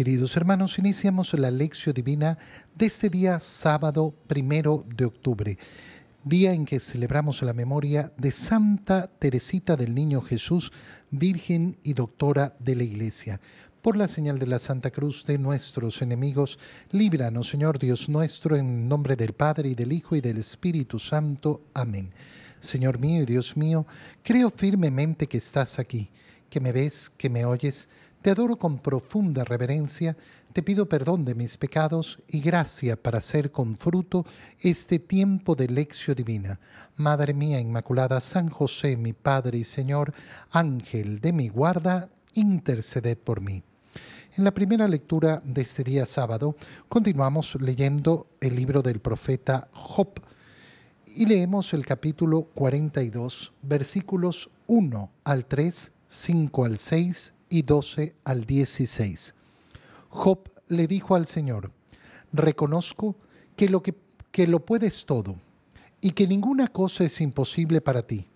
Queridos hermanos, iniciamos la lección divina de este día sábado primero de octubre, día en que celebramos la memoria de Santa Teresita del Niño Jesús, Virgen y Doctora de la Iglesia. Por la señal de la Santa Cruz de nuestros enemigos, líbranos, Señor Dios nuestro, en nombre del Padre y del Hijo y del Espíritu Santo. Amén. Señor mío y Dios mío, creo firmemente que estás aquí, que me ves, que me oyes te adoro con profunda reverencia, te pido perdón de mis pecados y gracia para hacer con fruto este tiempo de lección divina. Madre mía Inmaculada, San José, mi Padre y Señor, Ángel de mi guarda, interceded por mí. En la primera lectura de este día sábado continuamos leyendo el libro del profeta Job y leemos el capítulo 42, versículos 1 al 3, 5 al 6 y 12 al 16. Job le dijo al Señor, reconozco que lo, que, que lo puedes todo y que ninguna cosa es imposible para ti.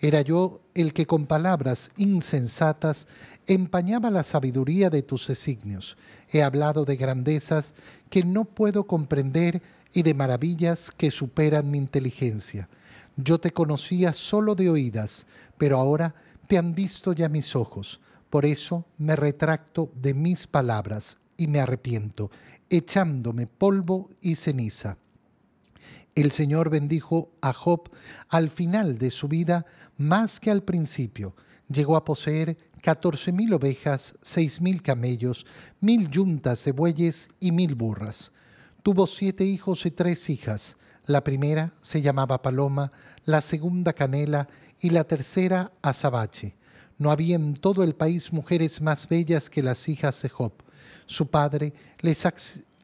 Era yo el que con palabras insensatas empañaba la sabiduría de tus designios. He hablado de grandezas que no puedo comprender y de maravillas que superan mi inteligencia. Yo te conocía solo de oídas, pero ahora te han visto ya mis ojos. Por eso me retracto de mis palabras y me arrepiento, echándome polvo y ceniza. El Señor bendijo a Job al final de su vida más que al principio. Llegó a poseer catorce mil ovejas, seis mil camellos, mil yuntas de bueyes y mil burras. Tuvo siete hijos y tres hijas. La primera se llamaba Paloma, la segunda Canela y la tercera Azabache. No había en todo el país mujeres más bellas que las hijas de Job. Su padre les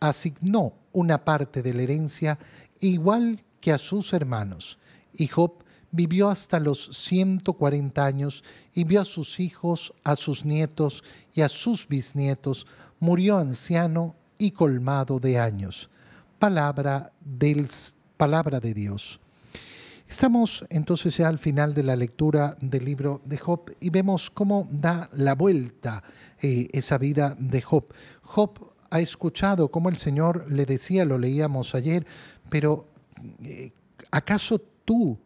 asignó una parte de la herencia igual que a sus hermanos. Y Job vivió hasta los 140 años y vio a sus hijos, a sus nietos y a sus bisnietos. Murió anciano y colmado de años. Palabra, del, palabra de Dios. Estamos entonces ya al final de la lectura del libro de Job y vemos cómo da la vuelta eh, esa vida de Job. Job ha escuchado cómo el Señor le decía, lo leíamos ayer, pero eh, ¿acaso tú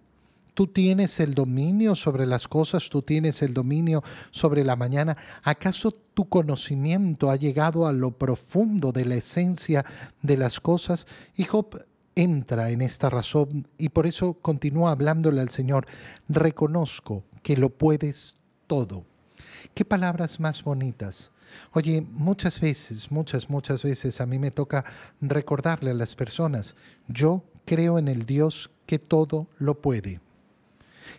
Tú tienes el dominio sobre las cosas, tú tienes el dominio sobre la mañana. ¿Acaso tu conocimiento ha llegado a lo profundo de la esencia de las cosas? Y Job entra en esta razón y por eso continúa hablándole al Señor, reconozco que lo puedes todo. Qué palabras más bonitas. Oye, muchas veces, muchas, muchas veces a mí me toca recordarle a las personas, yo creo en el Dios que todo lo puede.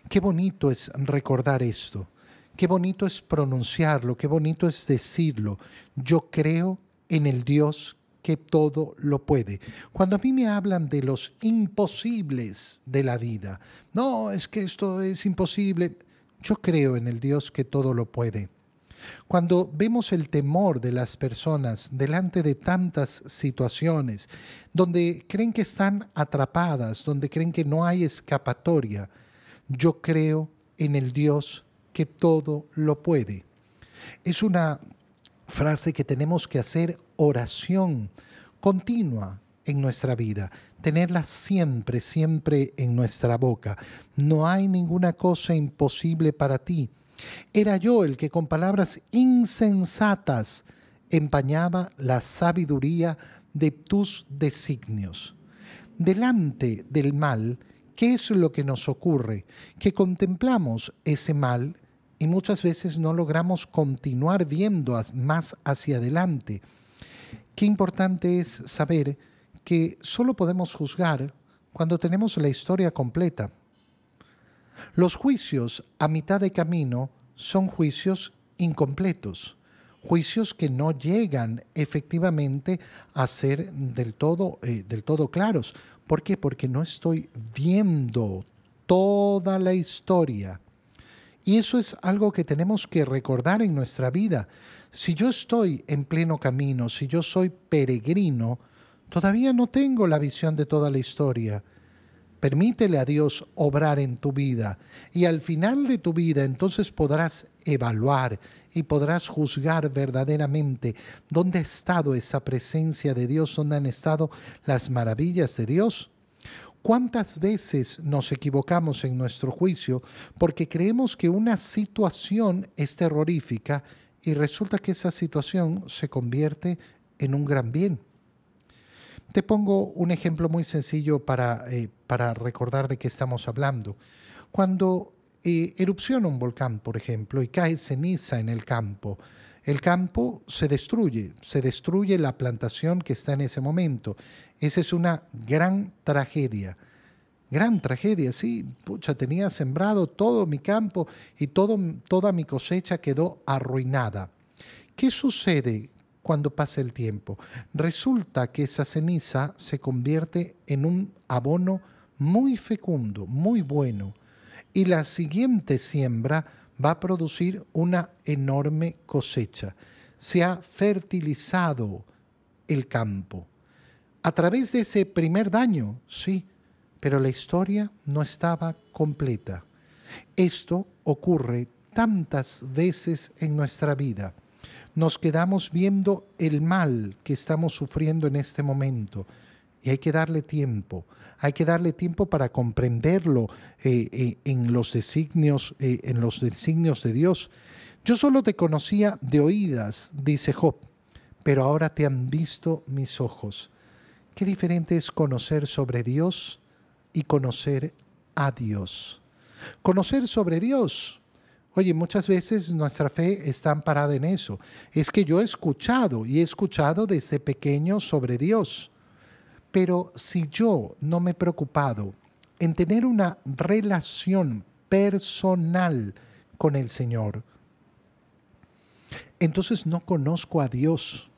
Qué bonito es recordar esto, qué bonito es pronunciarlo, qué bonito es decirlo, yo creo en el Dios que todo lo puede. Cuando a mí me hablan de los imposibles de la vida, no, es que esto es imposible, yo creo en el Dios que todo lo puede. Cuando vemos el temor de las personas delante de tantas situaciones, donde creen que están atrapadas, donde creen que no hay escapatoria, yo creo en el Dios que todo lo puede. Es una frase que tenemos que hacer oración continua en nuestra vida, tenerla siempre, siempre en nuestra boca. No hay ninguna cosa imposible para ti. Era yo el que con palabras insensatas empañaba la sabiduría de tus designios. Delante del mal, ¿qué es lo que nos ocurre? Que contemplamos ese mal y muchas veces no logramos continuar viendo más hacia adelante. Qué importante es saber que solo podemos juzgar cuando tenemos la historia completa. Los juicios a mitad de camino son juicios incompletos, juicios que no llegan efectivamente a ser del todo, eh, del todo claros. ¿Por qué? Porque no estoy viendo toda la historia y eso es algo que tenemos que recordar en nuestra vida. Si yo estoy en pleno camino, si yo soy peregrino, todavía no tengo la visión de toda la historia, Permítele a Dios obrar en tu vida y al final de tu vida entonces podrás evaluar y podrás juzgar verdaderamente dónde ha estado esa presencia de Dios, dónde han estado las maravillas de Dios. ¿Cuántas veces nos equivocamos en nuestro juicio porque creemos que una situación es terrorífica y resulta que esa situación se convierte en un gran bien? Te pongo un ejemplo muy sencillo para, eh, para recordar de qué estamos hablando. Cuando eh, erupciona un volcán, por ejemplo, y cae ceniza en el campo, el campo se destruye, se destruye la plantación que está en ese momento. Esa es una gran tragedia. Gran tragedia, sí. Pucha, tenía sembrado todo mi campo y toda mi cosecha quedó arruinada. ¿Qué sucede cuando pasa el tiempo. Resulta que esa ceniza se convierte en un abono muy fecundo, muy bueno, y la siguiente siembra va a producir una enorme cosecha. Se ha fertilizado el campo. A través de ese primer daño, sí, pero la historia no estaba completa. Esto ocurre tantas veces en nuestra vida nos quedamos viendo el mal que estamos sufriendo en este momento. Y hay que darle tiempo, hay que darle tiempo para comprenderlo eh, eh, en, los designios, eh, en los designios de Dios. Yo solo te conocía de oídas, dice Job, pero ahora te han visto mis ojos. Qué diferente es conocer sobre Dios y conocer a Dios. Conocer sobre Dios Oye, muchas veces nuestra fe está amparada en eso. Es que yo he escuchado y he escuchado desde pequeño sobre Dios. Pero si yo no me he preocupado en tener una relación personal con el Señor, entonces no conozco a Dios.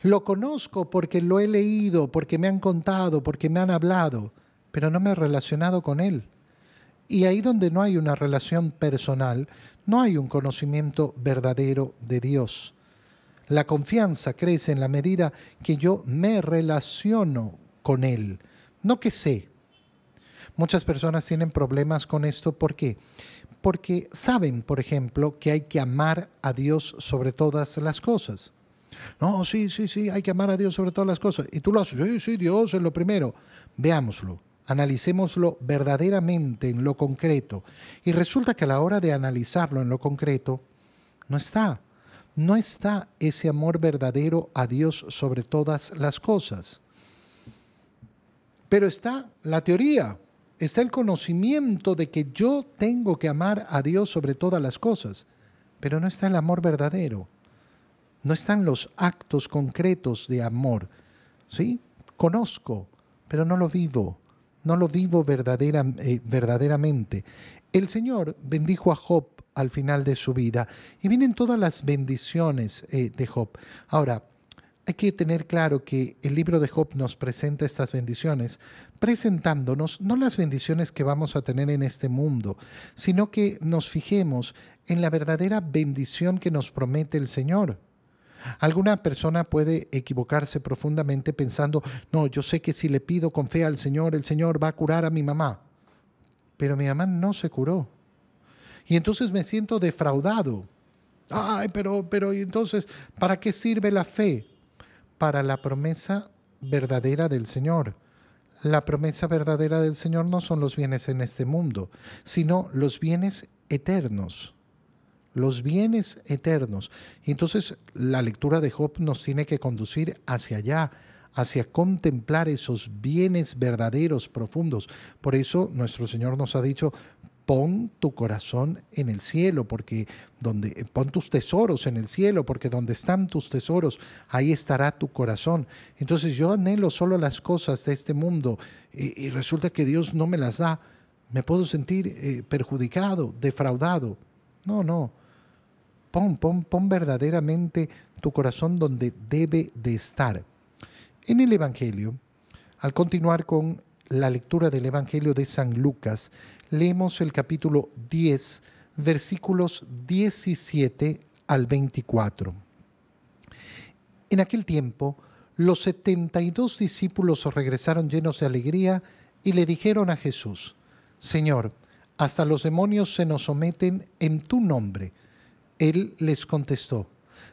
Lo conozco porque lo he leído, porque me han contado, porque me han hablado, pero no me he relacionado con Él. Y ahí donde no hay una relación personal, no hay un conocimiento verdadero de Dios. La confianza crece en la medida que yo me relaciono con Él, no que sé. Muchas personas tienen problemas con esto. ¿Por qué? Porque saben, por ejemplo, que hay que amar a Dios sobre todas las cosas. No, sí, sí, sí, hay que amar a Dios sobre todas las cosas. Y tú lo haces, sí, sí, Dios es lo primero. Veámoslo analicémoslo verdaderamente en lo concreto. Y resulta que a la hora de analizarlo en lo concreto, no está. No está ese amor verdadero a Dios sobre todas las cosas. Pero está la teoría, está el conocimiento de que yo tengo que amar a Dios sobre todas las cosas, pero no está el amor verdadero. No están los actos concretos de amor. ¿Sí? Conozco, pero no lo vivo no lo vivo verdadera, eh, verdaderamente. El Señor bendijo a Job al final de su vida y vienen todas las bendiciones eh, de Job. Ahora, hay que tener claro que el libro de Job nos presenta estas bendiciones, presentándonos no las bendiciones que vamos a tener en este mundo, sino que nos fijemos en la verdadera bendición que nos promete el Señor. Alguna persona puede equivocarse profundamente pensando, no, yo sé que si le pido con fe al Señor, el Señor va a curar a mi mamá. Pero mi mamá no se curó. Y entonces me siento defraudado. Ay, pero, pero, ¿y entonces, ¿para qué sirve la fe? Para la promesa verdadera del Señor. La promesa verdadera del Señor no son los bienes en este mundo, sino los bienes eternos los bienes eternos. Y entonces la lectura de Job nos tiene que conducir hacia allá, hacia contemplar esos bienes verdaderos, profundos. Por eso nuestro Señor nos ha dicho, pon tu corazón en el cielo, porque donde pon tus tesoros en el cielo, porque donde están tus tesoros, ahí estará tu corazón. Entonces yo anhelo solo las cosas de este mundo y, resulta que Dios no me las da. Me puedo sentir eh, perjudicado, defraudado. No, no. Pon, pon, pon verdaderamente tu corazón donde debe de estar. En el Evangelio, al continuar con la lectura del Evangelio de San Lucas, leemos el capítulo 10, versículos 17 al 24. En aquel tiempo, los setenta y dos discípulos regresaron llenos de alegría y le dijeron a Jesús, Señor, hasta los demonios se nos someten en tu nombre. Él les contestó,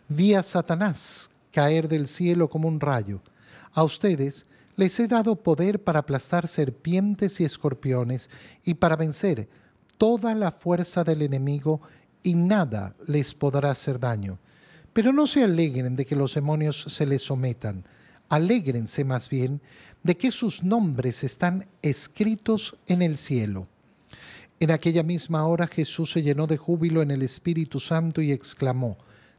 vi a Satanás caer del cielo como un rayo. A ustedes les he dado poder para aplastar serpientes y escorpiones y para vencer toda la fuerza del enemigo y nada les podrá hacer daño. Pero no se alegren de que los demonios se les sometan, alégrense más bien de que sus nombres están escritos en el cielo. En aquella misma hora Jesús se llenó de júbilo en el Espíritu Santo y exclamó,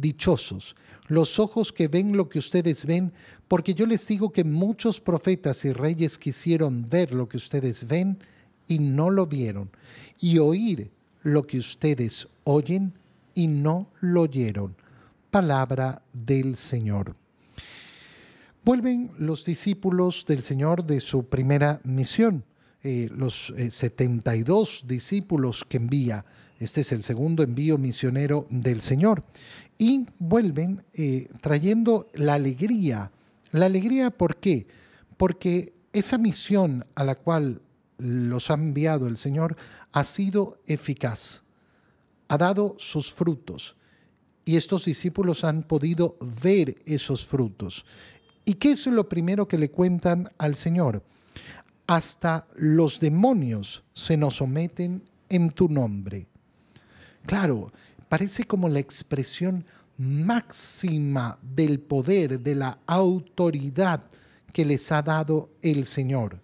Dichosos los ojos que ven lo que ustedes ven, porque yo les digo que muchos profetas y reyes quisieron ver lo que ustedes ven y no lo vieron, y oír lo que ustedes oyen y no lo oyeron. Palabra del Señor. Vuelven los discípulos del Señor de su primera misión, eh, los 72 eh, discípulos que envía. Este es el segundo envío misionero del Señor. Y vuelven eh, trayendo la alegría. La alegría, ¿por qué? Porque esa misión a la cual los ha enviado el Señor ha sido eficaz, ha dado sus frutos y estos discípulos han podido ver esos frutos. ¿Y qué es lo primero que le cuentan al Señor? Hasta los demonios se nos someten en tu nombre. Claro, parece como la expresión máxima del poder, de la autoridad que les ha dado el Señor.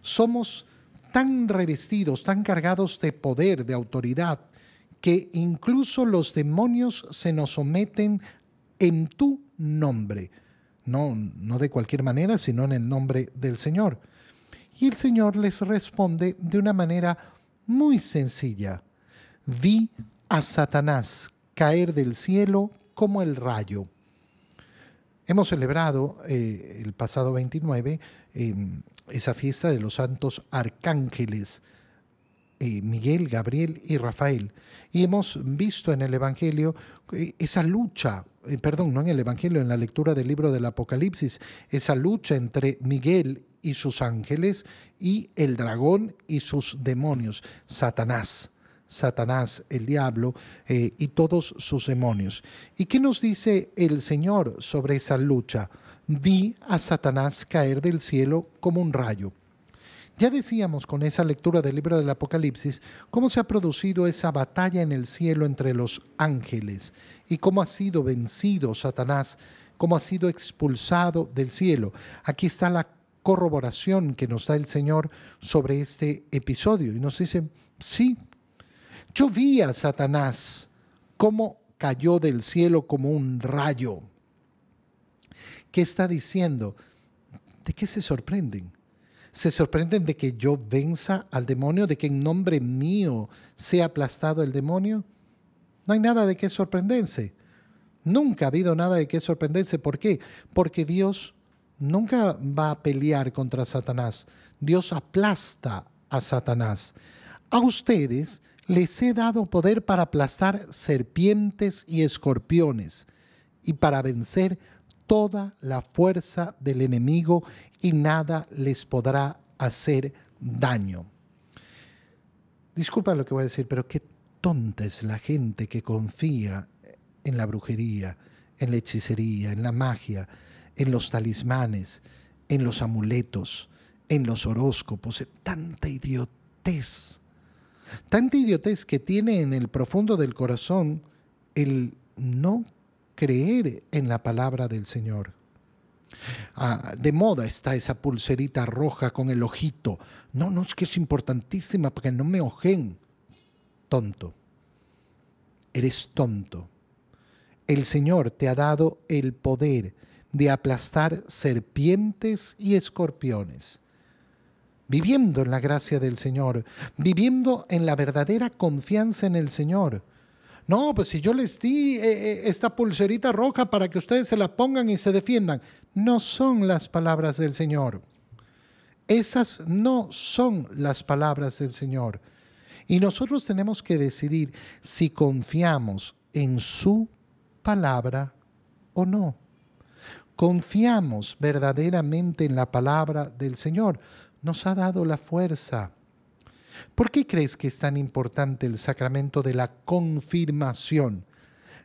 Somos tan revestidos, tan cargados de poder, de autoridad, que incluso los demonios se nos someten en tu nombre. No, no de cualquier manera, sino en el nombre del Señor. Y el Señor les responde de una manera muy sencilla. Vi a Satanás caer del cielo como el rayo. Hemos celebrado eh, el pasado 29 em, esa fiesta de los santos arcángeles, eh, Miguel, Gabriel y Rafael. Y hemos visto en el Evangelio eh, esa lucha, perdón, no en el Evangelio, en la lectura del libro del Apocalipsis, esa lucha entre Miguel y sus ángeles y el dragón y sus demonios, Satanás. Satanás, el diablo eh, y todos sus demonios. ¿Y qué nos dice el Señor sobre esa lucha? Vi a Satanás caer del cielo como un rayo. Ya decíamos con esa lectura del libro del Apocalipsis cómo se ha producido esa batalla en el cielo entre los ángeles y cómo ha sido vencido Satanás, cómo ha sido expulsado del cielo. Aquí está la corroboración que nos da el Señor sobre este episodio y nos dice, sí, yo vi a Satanás cómo cayó del cielo como un rayo. ¿Qué está diciendo? ¿De qué se sorprenden? ¿Se sorprenden de que yo venza al demonio, de que en nombre mío sea aplastado el demonio? No hay nada de qué sorprenderse. Nunca ha habido nada de qué sorprenderse. ¿Por qué? Porque Dios nunca va a pelear contra Satanás. Dios aplasta a Satanás. A ustedes les he dado poder para aplastar serpientes y escorpiones y para vencer toda la fuerza del enemigo y nada les podrá hacer daño. Disculpa lo que voy a decir, pero qué tonta es la gente que confía en la brujería, en la hechicería, en la magia, en los talismanes, en los amuletos, en los horóscopos, tanta idiotez Tanta idiotez que tiene en el profundo del corazón el no creer en la palabra del Señor. Ah, de moda está esa pulserita roja con el ojito. No, no, es que es importantísima para que no me ojen. Tonto. Eres tonto. El Señor te ha dado el poder de aplastar serpientes y escorpiones. Viviendo en la gracia del Señor, viviendo en la verdadera confianza en el Señor. No, pues si yo les di eh, eh, esta pulserita roja para que ustedes se la pongan y se defiendan, no son las palabras del Señor. Esas no son las palabras del Señor. Y nosotros tenemos que decidir si confiamos en su palabra o no. Confiamos verdaderamente en la palabra del Señor. Nos ha dado la fuerza. ¿Por qué crees que es tan importante el sacramento de la confirmación?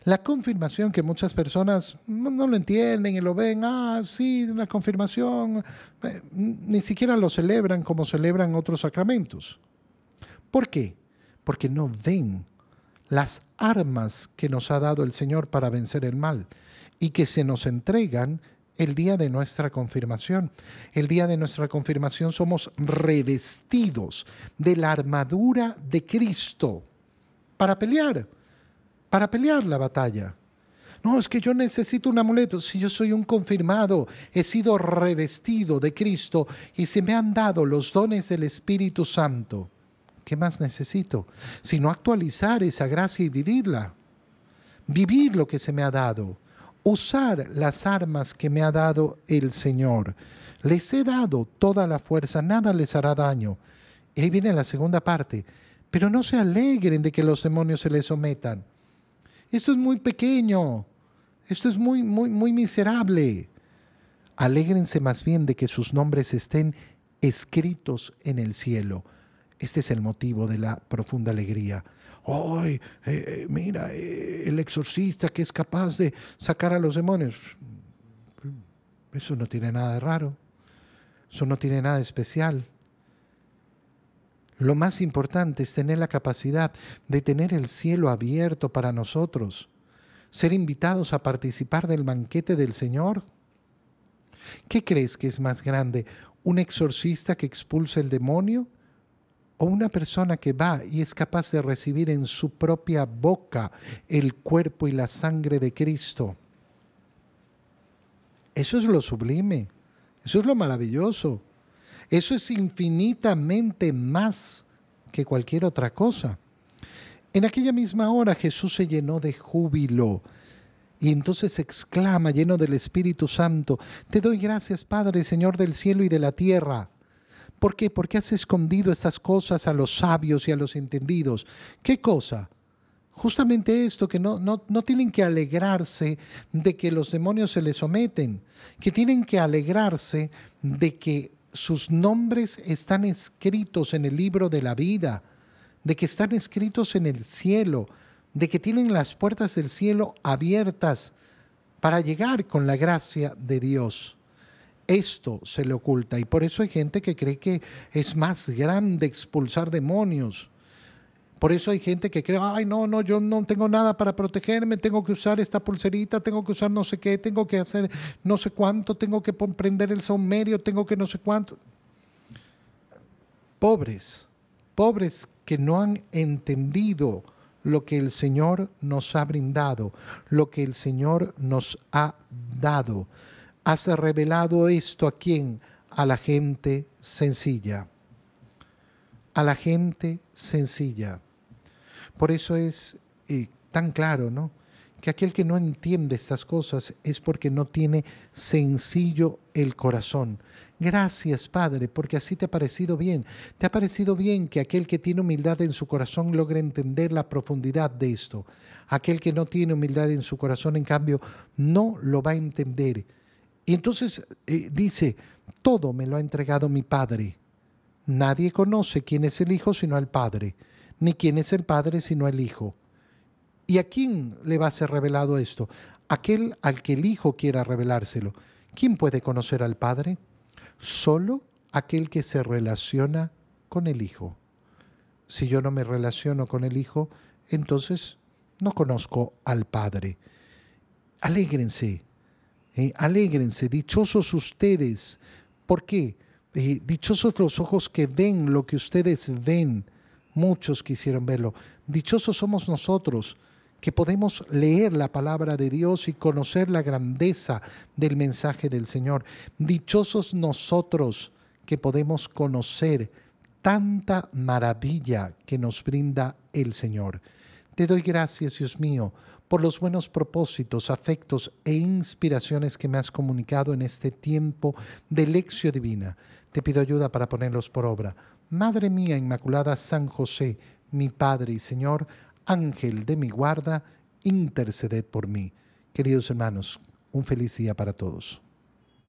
La confirmación que muchas personas no, lo entienden y lo ven, ah, sí, la confirmación, eh, ni siquiera lo celebran como celebran otros sacramentos. ¿Por qué? Porque no ven las armas que nos ha dado el Señor para vencer el mal y que se nos entregan el día de nuestra confirmación. El día de nuestra confirmación somos revestidos de la armadura de Cristo para pelear, para pelear la batalla. No, es que yo necesito un amuleto. Si yo soy un confirmado, he sido revestido de Cristo y se me han dado los dones del Espíritu Santo. ¿Qué más necesito? Sino actualizar esa gracia y vivirla. Vivir lo que se me ha dado. Usar las armas que me ha dado el Señor. Les he dado toda la fuerza, nada les hará daño. Y ahí viene la segunda parte. Pero no se alegren de que los demonios se les sometan. Esto es muy pequeño. Esto es muy, muy, muy miserable. Alégrense más bien de que sus nombres estén escritos en el cielo. Este es el motivo de la profunda alegría. ¡Ay, eh, eh, mira, eh, el exorcista que es capaz de sacar a los demonios! Eso no tiene nada de raro. Eso no tiene nada especial. Lo más importante es tener la capacidad de tener el cielo abierto para nosotros, ser invitados a participar del banquete del Señor. ¿Qué crees que es más grande? ¿Un exorcista que expulsa el demonio? O una persona que va y es capaz de recibir en su propia boca el cuerpo y la sangre de Cristo. Eso es lo sublime, eso es lo maravilloso, eso es infinitamente más que cualquier otra cosa. En aquella misma hora Jesús se llenó de júbilo y entonces exclama lleno del Espíritu Santo, Te doy gracias Padre, Señor del cielo y de la tierra ¿Por qué? Porque has escondido estas cosas a los sabios y a los entendidos. ¿Qué cosa? Justamente esto, que no, no, no, tienen que alegrarse de que los demonios se les someten, que tienen que alegrarse de que sus nombres están escritos en el libro de la vida, de que están escritos en el cielo, de que tienen las puertas del cielo abiertas para llegar con la gracia de Dios esto se le oculta. Y por eso hay gente que cree que es más grande expulsar demonios. Por eso hay gente que cree, ay, no, no, yo no tengo nada para protegerme, tengo que usar esta pulserita, tengo que usar no sé qué, tengo que hacer no sé cuánto, tengo que prender el saumerio, tengo que no sé cuánto. Pobres, pobres que no han entendido lo que el Señor nos ha brindado, lo que el Señor nos ha dado has revelado esto a quién? A la gente sencilla. A la gente sencilla. Por eso es eh, tan claro, ¿no? Que aquel que no entiende estas cosas es porque no tiene sencillo el corazón. Gracias, Padre, porque así te ha parecido bien. Te ha parecido bien que aquel que tiene humildad en su corazón logre entender la profundidad de esto. Aquel que no tiene humildad en su corazón, en cambio, no lo va a entender y entonces eh, dice, todo me lo ha entregado mi Padre. Nadie conoce quién es el Hijo sino al Padre, ni quién es el Padre sino el Hijo. ¿Y a quién le va a ser revelado esto? Aquel al que el Hijo quiera revelárselo. ¿Quién puede conocer al Padre? Solo aquel que se relaciona con el Hijo. Si yo no me relaciono con el Hijo, entonces no conozco al Padre. Alégrense, eh, alégrense, dichosos ustedes. ¿Por qué? Eh, dichosos los ojos que ven lo que ustedes ven. Muchos quisieron verlo. Dichosos somos nosotros que podemos leer la palabra de Dios y conocer la grandeza del mensaje del Señor. Dichosos nosotros que podemos conocer tanta maravilla que nos brinda el Señor. Te doy gracias, Dios mío, por los buenos propósitos, afectos e inspiraciones que me has comunicado en este tiempo de lección divina. Te pido ayuda para ponerlos por obra. Madre mía Inmaculada San José, mi Padre y Señor, Ángel de mi guarda, interceded por mí. Queridos hermanos, un feliz día para todos.